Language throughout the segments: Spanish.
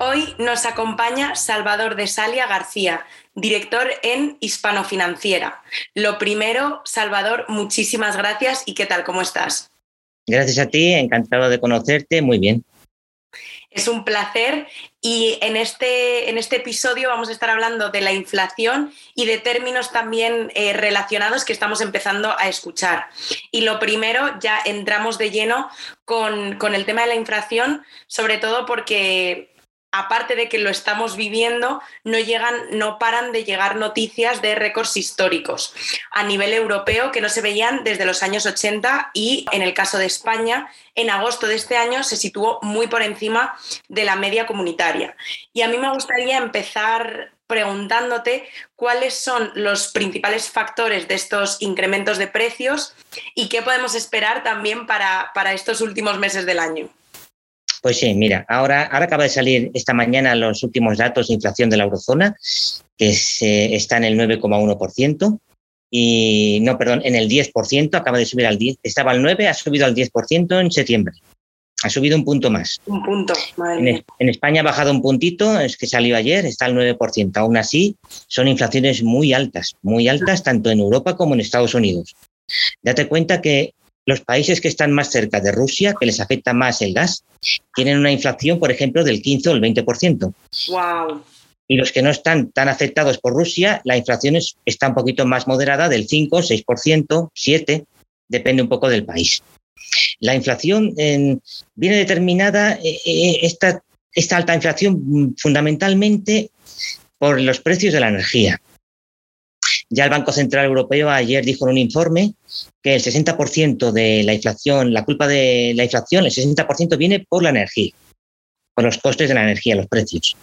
Hoy nos acompaña Salvador de Salia García, director en Hispano Financiera. Lo primero, Salvador, muchísimas gracias y ¿qué tal? ¿Cómo estás? Gracias a ti, encantado de conocerte, muy bien. Es un placer y en este, en este episodio vamos a estar hablando de la inflación y de términos también eh, relacionados que estamos empezando a escuchar. Y lo primero, ya entramos de lleno con, con el tema de la inflación, sobre todo porque aparte de que lo estamos viviendo, no llegan, no paran de llegar noticias de récords históricos a nivel europeo que no se veían desde los años 80 y en el caso de España, en agosto de este año se situó muy por encima de la media comunitaria. Y a mí me gustaría empezar preguntándote cuáles son los principales factores de estos incrementos de precios y qué podemos esperar también para, para estos últimos meses del año. Pues sí, mira, ahora, ahora acaba de salir esta mañana los últimos datos de inflación de la eurozona, que está en el 9,1%. Y no, perdón, en el 10%, acaba de subir al 10, estaba al 9, ha subido al 10% en septiembre. Ha subido un punto más. Un punto, en, en, España ha bajado un puntito, es que salió ayer, está al 9%. Aún así, son inflaciones muy altas, muy altas tanto en Europa como en Estados Unidos. Date cuenta que los países que están más cerca de Rusia, que les afecta más el gas, tienen una inflación, por ejemplo, del 15 o el 20%. Wow. Y los que no están tan afectados por Rusia, la inflación está un poquito más moderada, del 5, 6%, 7%, depende un poco del país. La inflación viene determinada, eh, eh, esta, esta alta inflación, mm, fundamentalmente por los precios de la energía. Ya el Banco Central Europeo ayer dijo en un informe que el 60% de la inflación, la culpa de la inflación, el 60% viene por la energía, por los costes de la energía, los precios,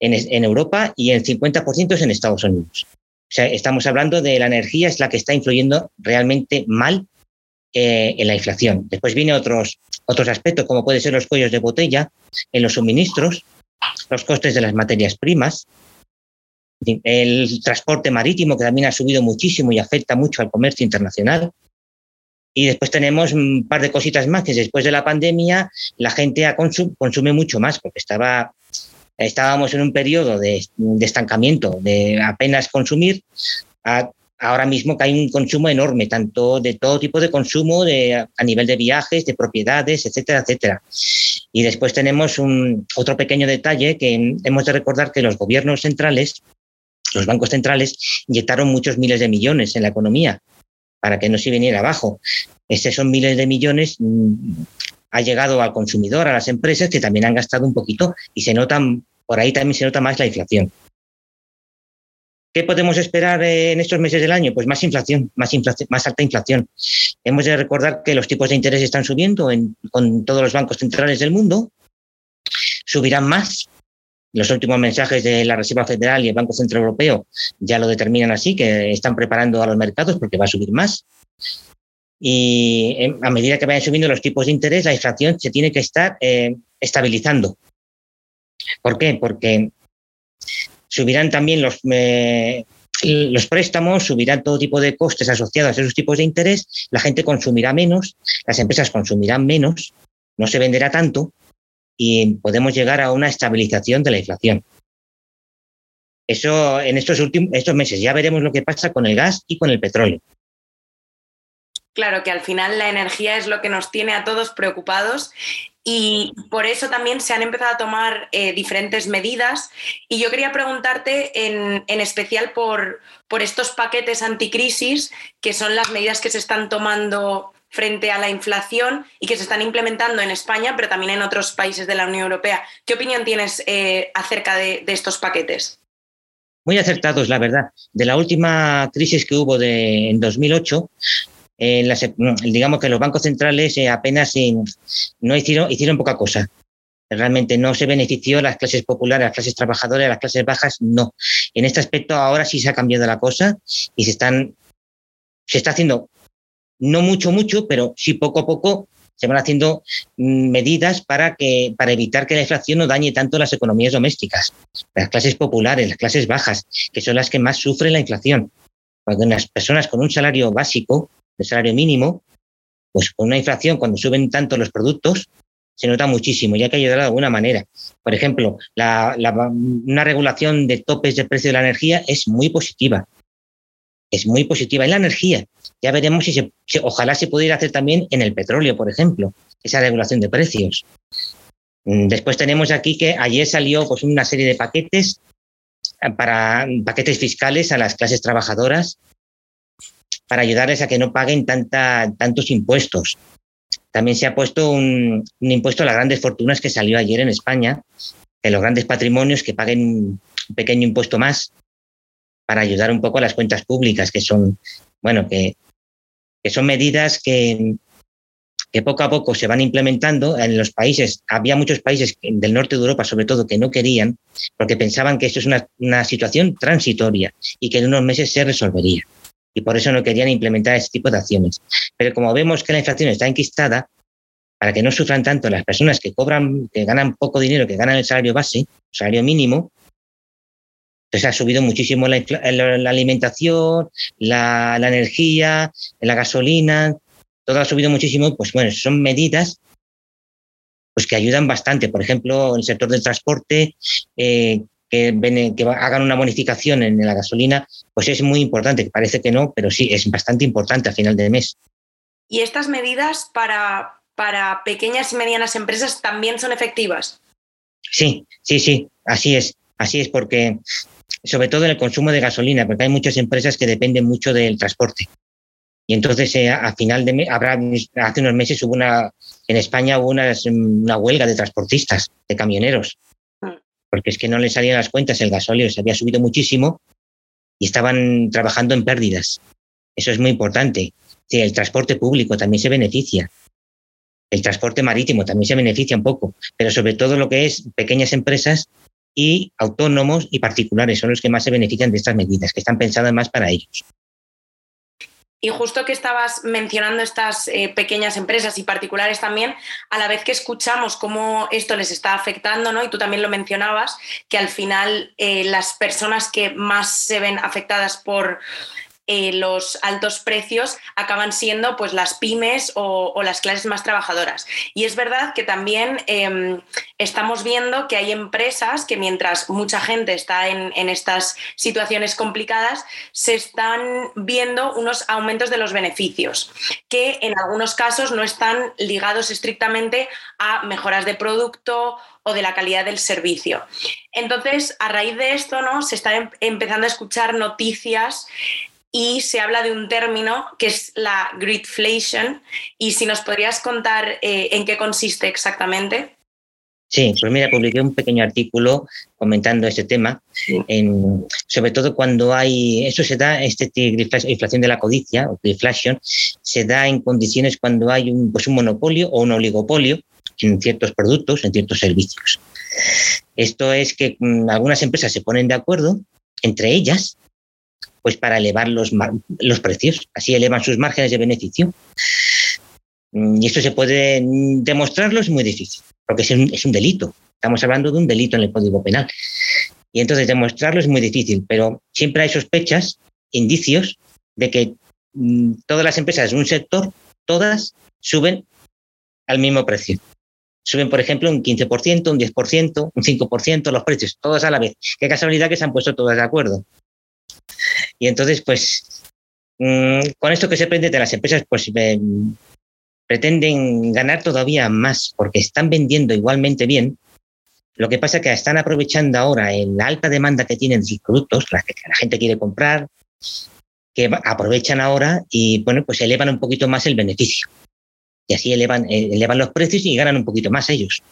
en, Europa y el 50% es en Estados Unidos. O sea, estamos hablando de la energía, es la que está influyendo realmente mal eh, en la inflación. Después vienen otros, otros aspectos, como pueden ser los cuellos de botella en los suministros, los costes de las materias primas, el transporte marítimo, que también ha subido muchísimo y afecta mucho al comercio internacional. Y después tenemos un par de cositas más, que después de la pandemia la gente consume mucho más, porque estaba, estábamos en un periodo de, estancamiento, de apenas consumir, ahora mismo que hay un consumo enorme, tanto de todo tipo de consumo, de, a nivel de viajes, de propiedades, etcétera, etcétera. Y después tenemos un, otro pequeño detalle que hemos de recordar que los gobiernos centrales los bancos centrales inyectaron muchos miles de millones en la economía para que no se viniera abajo. Esos son miles de millones mm, ha llegado al consumidor, a las empresas que también han gastado un poquito y se notan, por ahí también se nota más la inflación. ¿Qué podemos esperar eh, en estos meses del año? Pues más inflación, más, inflación, más alta inflación. Hemos de recordar que los tipos de interés están subiendo con todos los bancos centrales del mundo. Subirán más los últimos mensajes de la Reserva Federal y el Banco Central Europeo ya lo determinan así, que están preparando a los mercados porque va a subir más. Y a medida que vayan subiendo los tipos de interés, la inflación se tiene que estar eh, estabilizando. ¿Por qué? Porque subirán también los, eh, los préstamos, subirán todo tipo de costes asociados a esos tipos de interés, la gente consumirá menos, las empresas consumirán menos, no se venderá tanto y podemos llegar a una estabilización de la inflación. Eso en estos últimos estos meses ya veremos lo que pasa con el gas y con el petróleo. Claro que al final la energía es lo que nos tiene a todos preocupados y por eso también se han empezado a tomar eh, diferentes medidas. Y yo quería preguntarte en, en especial por, por estos paquetes anticrisis, que son las medidas que se están tomando frente a la inflación y que se están implementando en España, pero también en otros países de la Unión Europea. ¿Qué opinión tienes eh, acerca de, estos paquetes? Muy acertados, la verdad. De la última crisis que hubo de, en 2008, digamos que los bancos centrales eh, apenas no hicieron, poca cosa. Realmente no se benefició las clases populares, las clases trabajadoras, las clases bajas, no. En este aspecto ahora sí se ha cambiado la cosa y se están, se está haciendo no mucho, mucho, pero sí poco a poco se van haciendo mm, medidas para, que, para evitar que la inflación no dañe tanto las economías domésticas, las clases populares, las clases bajas, que son las que más sufren la inflación. Cuando las personas con un salario básico, de salario mínimo, pues con una inflación, cuando suben tanto los productos, se nota muchísimo y hay que ayudar de alguna manera. Por ejemplo, una regulación de topes de precio de la energía es muy positiva. Es muy positiva en la energía. Ya veremos si, se, ojalá se pudiera hacer también en el petróleo, por ejemplo, esa regulación de precios. Mm, después tenemos aquí que ayer salió pues, una serie de paquetes eh, para paquetes fiscales a las clases trabajadoras para ayudarles a que no paguen tantos impuestos. También se ha puesto un, impuesto a las grandes fortunas que salió ayer en España, de los grandes patrimonios que paguen un pequeño impuesto más para ayudar un poco a las cuentas públicas, que son, bueno, que, que son medidas que, que poco a poco se van implementando en los países. Había muchos países del norte de Europa, sobre todo, que no querían, porque pensaban que esto es una, una situación transitoria y que en unos meses se resolvería y por eso no querían implementar ese tipo de acciones. Pero como vemos que la inflación está enquistada, para que no sufran tanto las personas que cobran, que ganan poco dinero, que ganan el salario base, salario mínimo, pues ha subido muchísimo la, alimentación, la, la, energía, la gasolina, todo ha subido muchísimo. Pues bueno, son medidas pues que ayudan bastante. Por ejemplo, en el sector del transporte, eh, que, que hagan una bonificación en la gasolina, pues es muy importante. Parece que no, pero sí, es bastante importante a final de mes. ¿Y estas medidas para, para pequeñas y medianas empresas también son efectivas? Sí, sí, sí, así es. Así es porque, sobre todo en el consumo de gasolina, porque hay muchas empresas que dependen mucho del transporte. Y entonces, eh, a final de mes, habrá, hace unos meses hubo una, en España hubo una, una huelga de transportistas, de camioneros porque es que no les salían las cuentas, el gasóleo se había subido muchísimo y estaban trabajando en pérdidas. Eso es muy importante. el transporte público también se beneficia. El transporte marítimo también se beneficia un poco, pero sobre todo lo que es pequeñas empresas y autónomos y particulares son los que más se benefician de estas medidas, que están pensadas más para ellos. Y justo que estabas mencionando estas eh, pequeñas empresas y particulares también, a la vez que escuchamos cómo esto les está afectando, ¿no? Y tú también lo mencionabas, que al final eh, las personas que más se ven afectadas por eh, los altos precios acaban siendo pues las pymes o, las clases más trabajadoras. Y es verdad que también em, estamos viendo que hay empresas que mientras mucha gente está en, estas situaciones complicadas, se están viendo unos aumentos de los beneficios, que en algunos casos no están ligados estrictamente a mejoras de producto o de la calidad del servicio. Entonces, a raíz de esto, ¿no? Se está em, empezando a escuchar noticias y se habla de un término que es la gridflation. Y si nos podrías contar eh, en qué consiste exactamente. Sí, pues mira, publiqué un pequeño artículo comentando este tema, en, sobre todo cuando hay, eso se da, este inflación de la codicia, o gridflation, se da en condiciones cuando hay un, pues un monopolio o un oligopolio en ciertos productos, en ciertos servicios. Esto es que mm, algunas empresas se ponen de acuerdo entre ellas pues para elevar los, los precios, así elevan sus márgenes de beneficio. Mm, y esto se puede demostrarlo, es muy difícil, porque es un, es un delito. Estamos hablando de un delito en el Código Penal. Y entonces demostrarlo es muy difícil, pero siempre hay sospechas, indicios de que mm, todas las empresas de un sector, todas suben al mismo precio. Suben, por ejemplo, un 15%, un 10%, un 5% los precios, todos a la vez. Qué casualidad que se han puesto todas de acuerdo. Y entonces, pues, mm, con esto que se aprende de las empresas, pues pretenden ganar todavía más porque están vendiendo igualmente bien. Lo que pasa es que están aprovechando ahora la alta demanda que tienen sus productos, la que la gente quiere comprar, que aprovechan ahora y bueno, pues elevan un poquito más el beneficio. Y así elevan, eh, elevan los precios y ganan un poquito más ellos.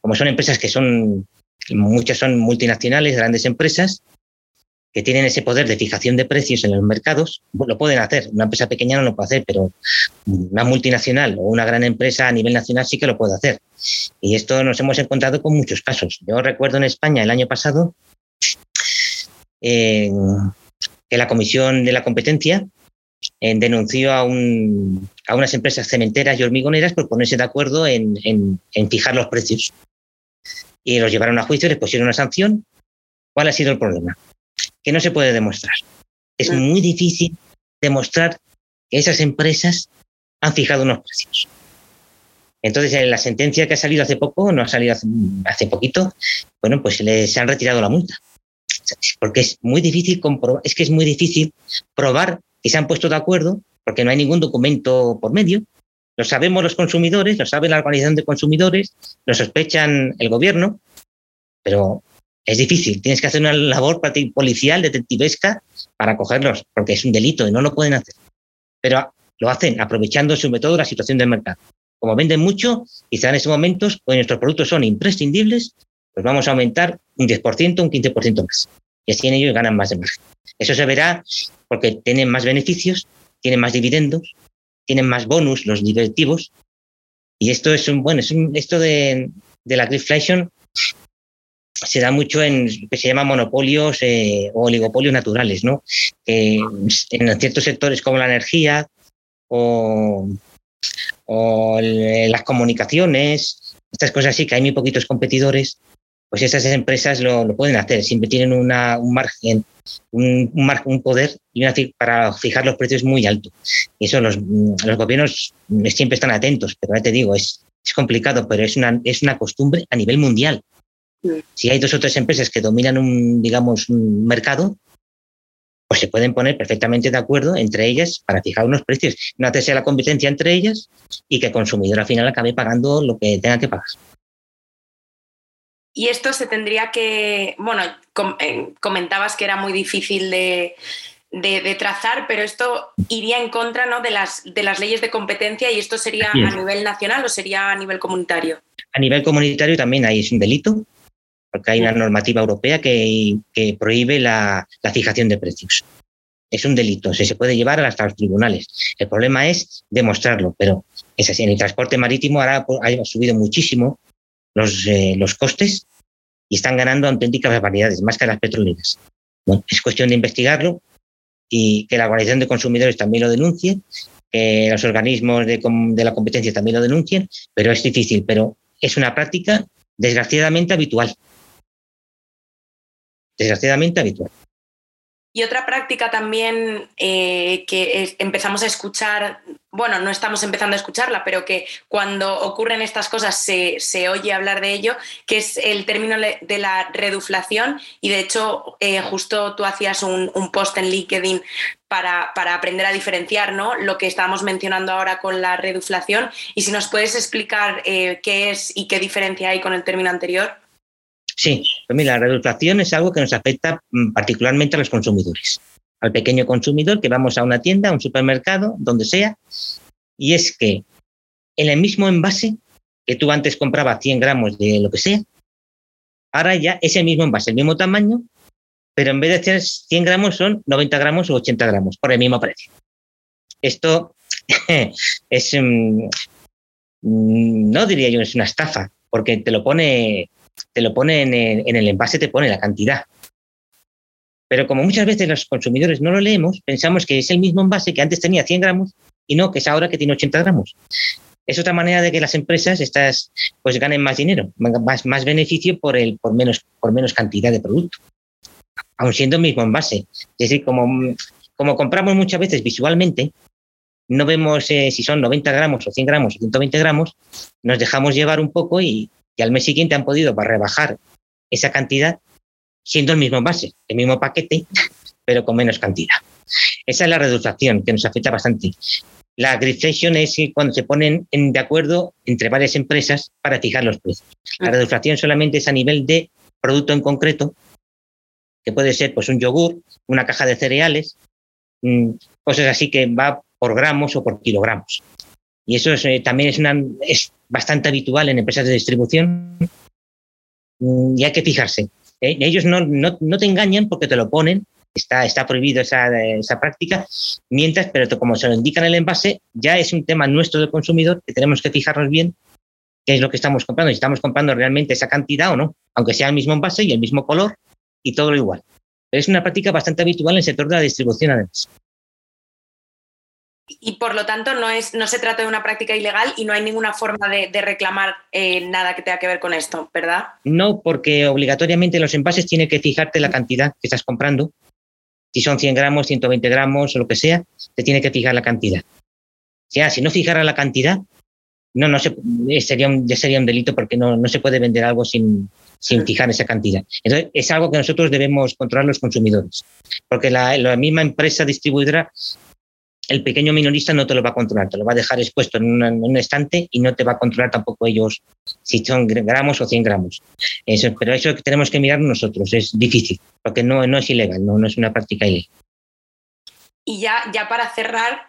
Como son empresas que son, muchas son multinacionales, grandes empresas, que tienen ese poder de fijación de precios en los mercados, lo pueden hacer. Una empresa pequeña no lo puede hacer, pero una multinacional o una gran empresa a nivel nacional sí que lo puede hacer. Y esto nos hemos encontrado con muchos casos. Yo recuerdo en España el año pasado que la Comisión de la Competencia denunció a, un, a, unas empresas cementeras y hormigoneras por ponerse de acuerdo en, en, fijar los precios. Y los llevaron a juicio, les pusieron una sanción. ¿Cuál ha sido el problema? Que no se puede demostrar. Es muy difícil demostrar que esas empresas han fijado unos precios. Entonces, en la sentencia que ha salido hace poco, no ha salido hace, hace poquito, bueno, pues les han retirado la multa porque es muy difícil comprobar, es que es muy difícil probar que se han puesto de acuerdo, porque no hay ningún documento por medio. Lo sabemos los consumidores, lo sabe la organización de consumidores, lo sospechan el gobierno, pero es difícil. Tienes que hacer una labor policial, detectivesca, para cogerlos, porque es un delito y no lo pueden hacer. Pero lo hacen aprovechando sobre todo la situación del mercado. Como venden mucho, quizá en estos momentos, pues nuestros productos son imprescindibles pues vamos a aumentar un 10%, un 15% más. Y así en ellos ganan más de margen. Eso se verá porque tienen más beneficios, tienen más dividendos, tienen más bonus los directivos. Y esto es un, bueno, es esto de, la greenflation se da mucho en que se llama monopolios eh, o oligopolios naturales, ¿no? en ciertos sectores como la energía o, o las comunicaciones, estas cosas así, que hay muy poquitos competidores, pues esas empresas lo, pueden hacer, siempre tienen un margen, un, poder para fijar los precios muy alto. Y eso los, los gobiernos siempre están atentos, pero ya te digo, es, es complicado, pero es una, es una costumbre a nivel mundial. Si hay dos o tres empresas que dominan un, digamos, un mercado, pues se pueden poner perfectamente de acuerdo entre ellas para fijar unos precios, no hacerse la competencia entre ellas y que el consumidor al final acabe pagando lo que tenga que pagar. Y esto se tendría que, bueno, eh, comentabas que era muy difícil de, trazar, pero esto iría en contra ¿no? de, las, de las leyes de competencia y esto sería a nivel nacional o sería a nivel comunitario. A nivel comunitario también ahí es un delito, porque hay una normativa europea que, prohíbe la, fijación de precios. Es un delito, se, se puede llevar hasta los tribunales. El problema es demostrarlo, pero es así. En el transporte marítimo ahora ha subido muchísimo los, eh, los costes y están ganando auténticas barbaridades, más que las petroleras. es cuestión de investigarlo y que la Organización de Consumidores también lo denuncie, que los organismos de, de la competencia también lo denuncien, pero es difícil, pero es una práctica desgraciadamente habitual. Desgraciadamente habitual. Y otra práctica también eh, que empezamos a escuchar, bueno, no estamos empezando a escucharla, pero que cuando ocurren estas cosas se, oye hablar de ello, que es el término de la reduflación. Y de hecho, eh, justo tú hacías un, post en LinkedIn para, aprender a diferenciar ¿no? lo que estábamos mencionando ahora con la reduflación. Y si nos puedes explicar eh, qué es y qué diferencia hay con el término anterior. Sí, pues mira, la reduflación es algo que nos afecta mm, particularmente a los consumidores, al pequeño consumidor que vamos a una tienda, a un supermercado, donde sea, y es que en el mismo envase que tú antes comprabas 100 gramos de lo que sea, ahora ya ese mismo envase, el mismo tamaño, pero en vez de ser 100 gramos son 90 gramos o 80 gramos por el mismo precio. Esto es, mm, mm, no diría yo, es una estafa, porque te lo pone te lo pone en el, envase, te pone la cantidad. Pero como muchas veces los consumidores no lo leemos, pensamos que es el mismo envase que antes tenía 100 gramos y no, que es ahora que tiene 80 gramos. Es otra manera de que las empresas estas, pues ganen más dinero, más, más beneficio por, el, por, menos, por menos cantidad de producto, aun siendo el mismo envase. Es decir, como, como compramos muchas veces visualmente, no vemos eh, si son 90 gramos o 100 gramos o 120 gramos, nos dejamos llevar un poco y, y al mes siguiente han podido rebajar esa cantidad siendo el mismo envase, el mismo paquete, pero con menos cantidad. Esa es la reducción que nos afecta bastante. La griflation es cuando se ponen de acuerdo entre varias empresas para fijar los precios. La reducción solamente es a nivel de producto en concreto, que puede ser pues un yogur, una caja de cereales, mm, cosas así que va por gramos o por kilogramos. Y eso eh, también es, una, es bastante habitual en empresas de distribución mm, y hay que fijarse. ¿eh? Ellos no, no, no, te engañan porque te lo ponen, está, está prohibido esa, esa práctica, mientras, pero como se lo indican en el envase, ya es un tema nuestro de consumidor que tenemos que fijarnos bien qué es lo que estamos comprando, si estamos comprando realmente esa cantidad o no, aunque sea el mismo envase y el mismo color y todo lo igual. Pero es una práctica bastante habitual en el sector de la distribución además. Y por lo tanto no, es, no se trata de una práctica ilegal y no hay ninguna forma de, reclamar eh, nada que tenga que ver con esto, ¿verdad? No, porque obligatoriamente los envases tiene que fijarte la cantidad que estás comprando. Si son 100 gramos, 120 gramos o lo que sea, te tiene que fijar la cantidad. O sea, si no fijara la cantidad, no, no se, eh, sería un, ya sería un delito porque no, no se puede vender algo sin, sin fijar esa cantidad. Entonces, es algo que nosotros debemos controlar los consumidores, porque la, la misma empresa distribuidora el pequeño minorista no te lo va a controlar, te lo va a dejar expuesto en, un estante y no te va a controlar tampoco ellos si son gramos o 100 gramos. Eso, pero eso tenemos que mirar nosotros, es difícil, porque no, no es ilegal, no, no es una práctica ilegal. Y ya, ya para cerrar,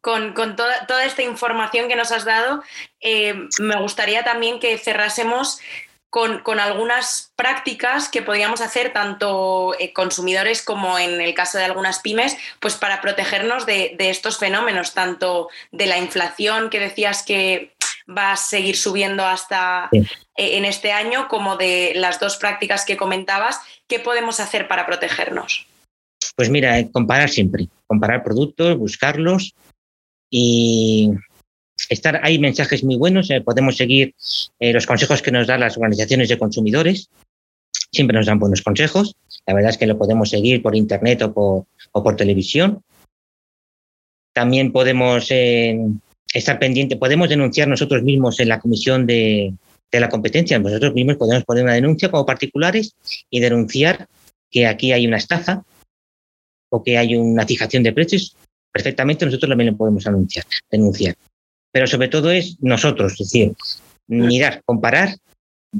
con, toda, toda, esta información que nos has dado, eh, me gustaría también que cerrásemos con, algunas prácticas que podríamos hacer tanto eh, consumidores como en el caso de algunas pymes, pues para protegernos de, estos fenómenos, tanto de la inflación que decías que va a seguir subiendo hasta eh, en este año, como de las dos prácticas que comentabas, ¿qué podemos hacer para protegernos? Pues mira, eh, comparar siempre, comparar productos, buscarlos y hay mensajes muy buenos, eh, podemos seguir eh, los consejos que nos dan las organizaciones de consumidores, siempre nos dan buenos consejos, la verdad es que lo podemos seguir por internet o por, televisión. También podemos eh, estar pendiente, podemos denunciar nosotros mismos en la comisión de, la competencia, nosotros mismos podemos poner una denuncia como particulares y denunciar que aquí hay una estafa o que hay una fijación de precios, perfectamente nosotros también lo podemos denunciar pero sobre todo es nosotros, es decir, mirar, comparar,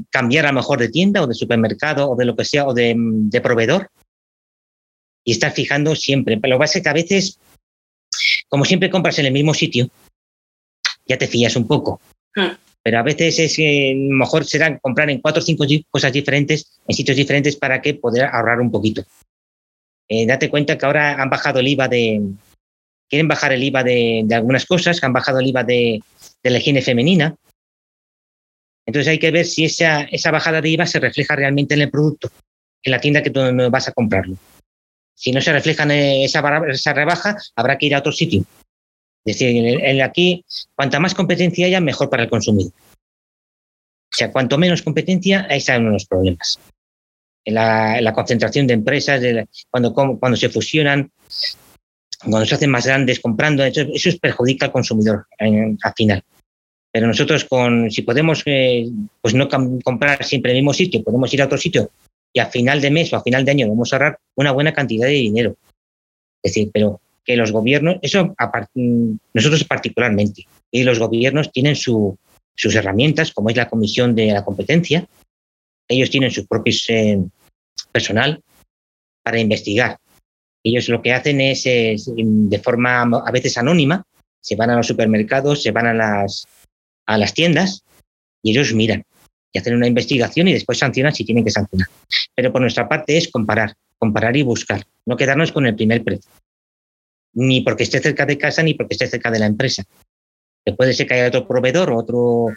cambiar a lo mejor de tienda o de supermercado o de lo que sea o de, proveedor y estar fijando siempre. Pero lo que pasa es que a veces, como siempre compras en el mismo sitio, ya te fías un poco. Hmm. Pero a veces es que mejor será comprar en cuatro o cinco cosas diferentes, en sitios diferentes, para que poder ahorrar un poquito. Eh, date cuenta que ahora han bajado el IVA de, quieren bajar el IVA de, algunas cosas, que han bajado el IVA de, la higiene femenina. Entonces hay que ver si esa, bajada de IVA se refleja realmente en el producto, en la tienda que tú vas a comprarlo. Si no se refleja en esa, esa rebaja, habrá que ir a otro sitio. Es decir, aquí, cuanta más competencia haya, mejor para el consumidor. O sea, cuanto menos competencia, ahí están los problemas. La, concentración de empresas, cuando se fusionan, cuando se hacen más grandes comprando, eso, eso perjudica al consumidor al final. Pero nosotros, con, si podemos eh, pues no comprar siempre en el mismo sitio, podemos ir a otro sitio y a final de mes o a final de año vamos a ahorrar una buena cantidad de dinero. Es decir, pero que los gobiernos, eso nosotros particularmente, y los gobiernos tienen sus herramientas, como es la Comisión de la Competencia, ellos tienen su propio eh, personal para investigar ellos lo que hacen es, de forma a veces anónima, se van a los supermercados, se van a las, a las tiendas y ellos miran y hacen una investigación y después sancionan si tienen que sancionar. Pero por nuestra parte es comparar, comparar y buscar, no quedarnos con el primer precio. Ni porque esté cerca de casa ni porque esté cerca de la empresa. Que puede ser que haya otro proveedor o otro,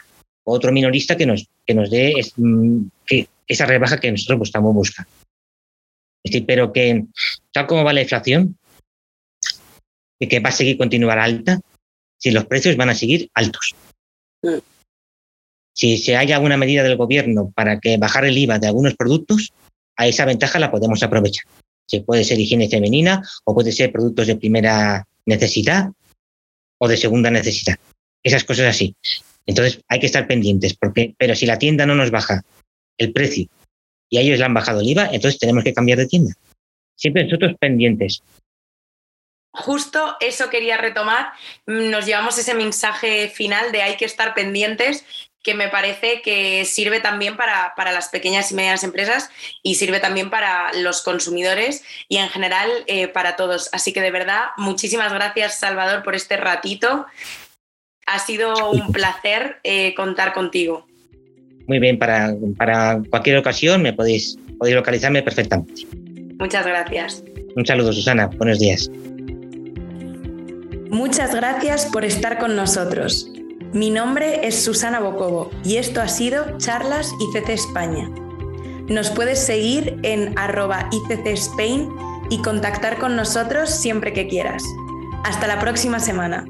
otro minorista que nos, que nos dé mm, esa rebaja que nosotros estamos buscando pero que tal como va la inflación, y que va a seguir continuar alta, si los precios van a seguir altos. Mm. Si se haya alguna medida del gobierno para que bajar el IVA de algunos productos, a esa ventaja la podemos aprovechar. Se puede ser higiene femenina o puede ser productos de primera necesidad o de segunda necesidad. Esas cosas así. Entonces hay que estar pendientes, porque, pero si la tienda no nos baja el precio y a ellos le han bajado el IVA, entonces tenemos que cambiar de tienda. Siempre nosotros pendientes. Justo eso quería retomar. Nos llevamos ese mensaje final de hay que estar pendientes que me parece que sirve también para, las pequeñas y medianas empresas y sirve también para los consumidores y en general eh, para todos. Así que de verdad, muchísimas gracias Salvador por este ratito. Ha sido un placer eh, contar contigo muy bien para, para cualquier ocasión, me podéis, podéis localizarme perfectamente. Muchas gracias. Un saludo, Susana. Buenos días. Muchas gracias por estar con nosotros. Mi nombre es Susana Bocobo y esto ha sido Charlas ICC España. Nos puedes seguir en arroba ICC Spain y contactar con nosotros siempre que quieras. Hasta la próxima semana.